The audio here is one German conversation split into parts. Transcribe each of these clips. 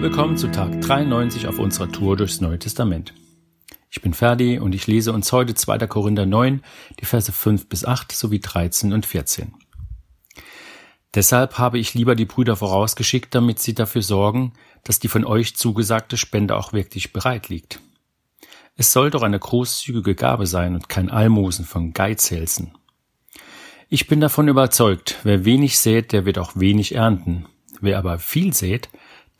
Willkommen zu Tag 93 auf unserer Tour durchs Neue Testament. Ich bin Ferdi und ich lese uns heute 2. Korinther 9, die Verse 5 bis 8 sowie 13 und 14. Deshalb habe ich lieber die Brüder vorausgeschickt, damit sie dafür sorgen, dass die von euch zugesagte Spende auch wirklich bereit liegt. Es soll doch eine großzügige Gabe sein und kein Almosen von Geizhälsen. Ich bin davon überzeugt, wer wenig sät, der wird auch wenig ernten. Wer aber viel sät,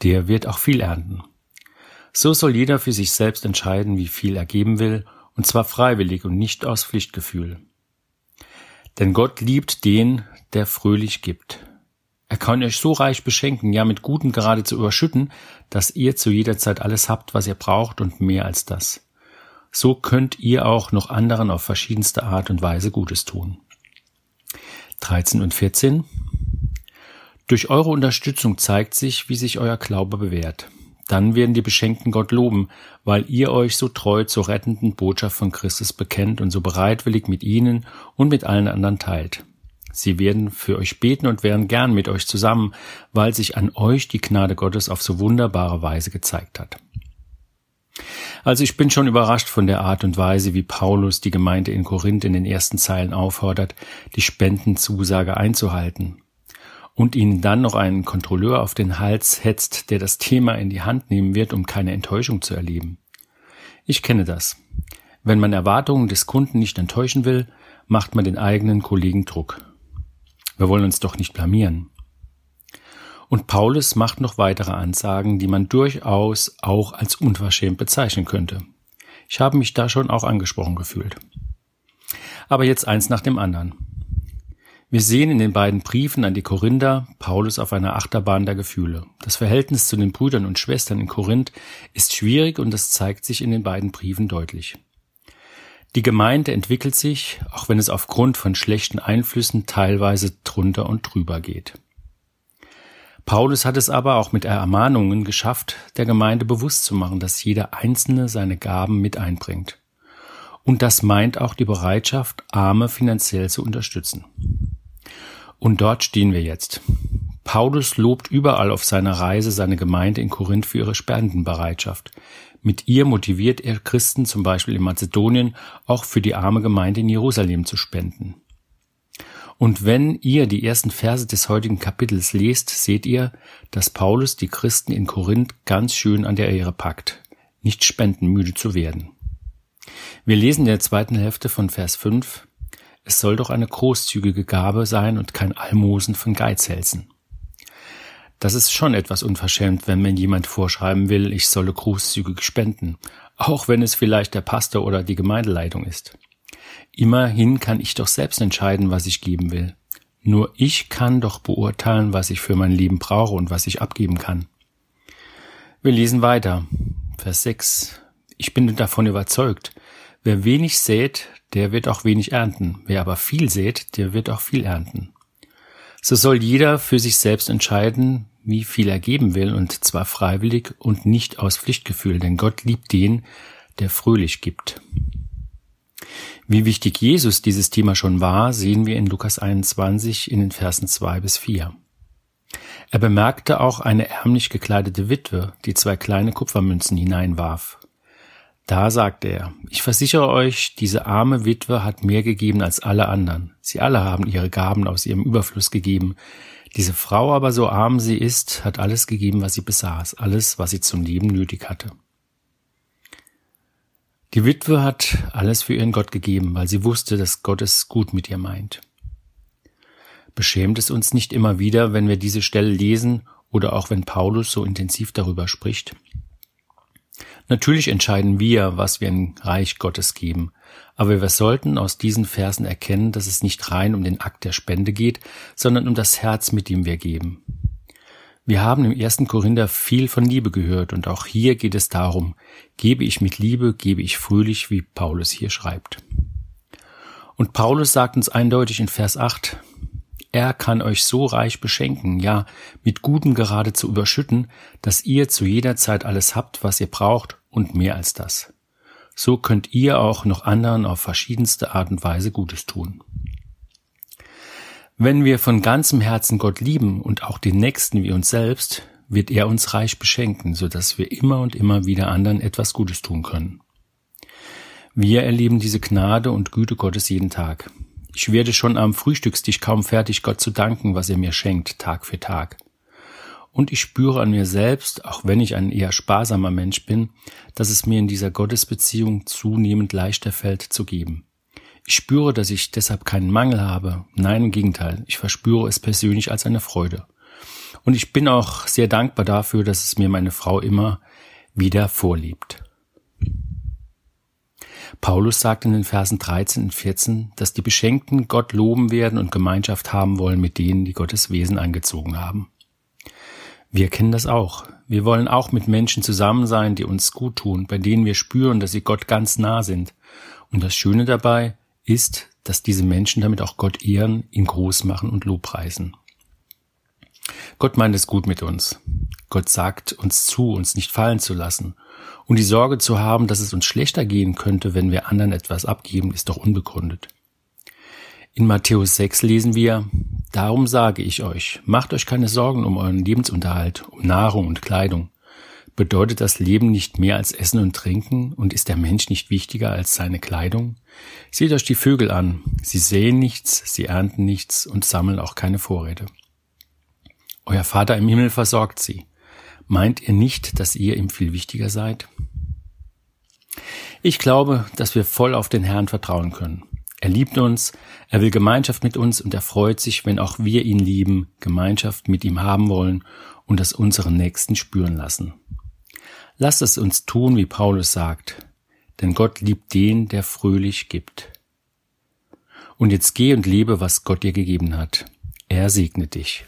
der wird auch viel ernten. So soll jeder für sich selbst entscheiden, wie viel er geben will, und zwar freiwillig und nicht aus Pflichtgefühl. Denn Gott liebt den, der fröhlich gibt. Er kann euch so reich beschenken, ja mit Guten geradezu überschütten, dass ihr zu jeder Zeit alles habt, was ihr braucht und mehr als das. So könnt ihr auch noch anderen auf verschiedenste Art und Weise Gutes tun. 13 und 14 durch eure Unterstützung zeigt sich, wie sich euer Glaube bewährt. Dann werden die Beschenkten Gott loben, weil ihr euch so treu zur rettenden Botschaft von Christus bekennt und so bereitwillig mit ihnen und mit allen anderen teilt. Sie werden für euch beten und wären gern mit euch zusammen, weil sich an euch die Gnade Gottes auf so wunderbare Weise gezeigt hat. Also ich bin schon überrascht von der Art und Weise, wie Paulus die Gemeinde in Korinth in den ersten Zeilen auffordert, die Spendenzusage einzuhalten und ihnen dann noch einen Kontrolleur auf den Hals hetzt, der das Thema in die Hand nehmen wird, um keine Enttäuschung zu erleben. Ich kenne das. Wenn man Erwartungen des Kunden nicht enttäuschen will, macht man den eigenen Kollegen Druck. Wir wollen uns doch nicht blamieren. Und Paulus macht noch weitere Ansagen, die man durchaus auch als unverschämt bezeichnen könnte. Ich habe mich da schon auch angesprochen gefühlt. Aber jetzt eins nach dem anderen. Wir sehen in den beiden Briefen an die Korinther Paulus auf einer Achterbahn der Gefühle. Das Verhältnis zu den Brüdern und Schwestern in Korinth ist schwierig und das zeigt sich in den beiden Briefen deutlich. Die Gemeinde entwickelt sich, auch wenn es aufgrund von schlechten Einflüssen teilweise drunter und drüber geht. Paulus hat es aber auch mit Ermahnungen geschafft, der Gemeinde bewusst zu machen, dass jeder Einzelne seine Gaben mit einbringt. Und das meint auch die Bereitschaft, Arme finanziell zu unterstützen. Und dort stehen wir jetzt. Paulus lobt überall auf seiner Reise seine Gemeinde in Korinth für ihre Spendenbereitschaft. Mit ihr motiviert er Christen zum Beispiel in Mazedonien auch für die arme Gemeinde in Jerusalem zu spenden. Und wenn ihr die ersten Verse des heutigen Kapitels lest, seht ihr, dass Paulus die Christen in Korinth ganz schön an der Ehre packt, nicht spendenmüde zu werden. Wir lesen in der zweiten Hälfte von Vers 5, es soll doch eine großzügige Gabe sein und kein Almosen von Geizhälsen. Das ist schon etwas unverschämt, wenn mir jemand vorschreiben will, ich solle großzügig spenden, auch wenn es vielleicht der Pastor oder die Gemeindeleitung ist. Immerhin kann ich doch selbst entscheiden, was ich geben will. Nur ich kann doch beurteilen, was ich für mein Leben brauche und was ich abgeben kann. Wir lesen weiter. Vers 6. Ich bin davon überzeugt, wer wenig sät, der wird auch wenig ernten. Wer aber viel sät, der wird auch viel ernten. So soll jeder für sich selbst entscheiden, wie viel er geben will, und zwar freiwillig und nicht aus Pflichtgefühl, denn Gott liebt den, der fröhlich gibt. Wie wichtig Jesus dieses Thema schon war, sehen wir in Lukas 21 in den Versen 2 bis 4. Er bemerkte auch eine ärmlich gekleidete Witwe, die zwei kleine Kupfermünzen hineinwarf. Da sagte er, ich versichere euch, diese arme Witwe hat mehr gegeben als alle anderen. Sie alle haben ihre Gaben aus ihrem Überfluss gegeben. Diese Frau aber, so arm sie ist, hat alles gegeben, was sie besaß, alles, was sie zum Leben nötig hatte. Die Witwe hat alles für ihren Gott gegeben, weil sie wusste, dass Gott es gut mit ihr meint. Beschämt es uns nicht immer wieder, wenn wir diese Stelle lesen oder auch wenn Paulus so intensiv darüber spricht? Natürlich entscheiden wir, was wir im Reich Gottes geben, aber wir sollten aus diesen Versen erkennen, dass es nicht rein um den Akt der Spende geht, sondern um das Herz, mit dem wir geben. Wir haben im ersten Korinther viel von Liebe gehört und auch hier geht es darum, gebe ich mit Liebe, gebe ich fröhlich, wie Paulus hier schreibt. Und Paulus sagt uns eindeutig in Vers 8, er kann euch so reich beschenken, ja, mit Gutem geradezu überschütten, dass ihr zu jeder Zeit alles habt, was ihr braucht und mehr als das. So könnt ihr auch noch anderen auf verschiedenste Art und Weise Gutes tun. Wenn wir von ganzem Herzen Gott lieben und auch den Nächsten wie uns selbst, wird er uns reich beschenken, so dass wir immer und immer wieder anderen etwas Gutes tun können. Wir erleben diese Gnade und Güte Gottes jeden Tag. Ich werde schon am Frühstückstisch kaum fertig, Gott zu danken, was er mir schenkt, Tag für Tag. Und ich spüre an mir selbst, auch wenn ich ein eher sparsamer Mensch bin, dass es mir in dieser Gottesbeziehung zunehmend leichter fällt zu geben. Ich spüre, dass ich deshalb keinen Mangel habe. Nein, im Gegenteil, ich verspüre es persönlich als eine Freude. Und ich bin auch sehr dankbar dafür, dass es mir meine Frau immer wieder vorliebt. Paulus sagt in den Versen 13 und 14, dass die Beschenkten Gott loben werden und Gemeinschaft haben wollen mit denen, die Gottes Wesen angezogen haben. Wir kennen das auch. Wir wollen auch mit Menschen zusammen sein, die uns gut tun, bei denen wir spüren, dass sie Gott ganz nah sind. Und das Schöne dabei ist, dass diese Menschen damit auch Gott ehren, ihn groß machen und Lobpreisen. Gott meint es gut mit uns. Gott sagt uns zu, uns nicht fallen zu lassen. Und die Sorge zu haben, dass es uns schlechter gehen könnte, wenn wir anderen etwas abgeben, ist doch unbegründet. In Matthäus 6 lesen wir, Darum sage ich euch, macht euch keine Sorgen um euren Lebensunterhalt, um Nahrung und Kleidung. Bedeutet das Leben nicht mehr als Essen und Trinken und ist der Mensch nicht wichtiger als seine Kleidung? Seht euch die Vögel an. Sie säen nichts, sie ernten nichts und sammeln auch keine Vorräte. Euer Vater im Himmel versorgt sie. Meint ihr nicht, dass ihr ihm viel wichtiger seid? Ich glaube, dass wir voll auf den Herrn vertrauen können. Er liebt uns, er will Gemeinschaft mit uns und er freut sich, wenn auch wir ihn lieben, Gemeinschaft mit ihm haben wollen und das unseren Nächsten spüren lassen. Lass es uns tun, wie Paulus sagt, denn Gott liebt den, der fröhlich gibt. Und jetzt geh und lebe, was Gott dir gegeben hat. Er segnet dich.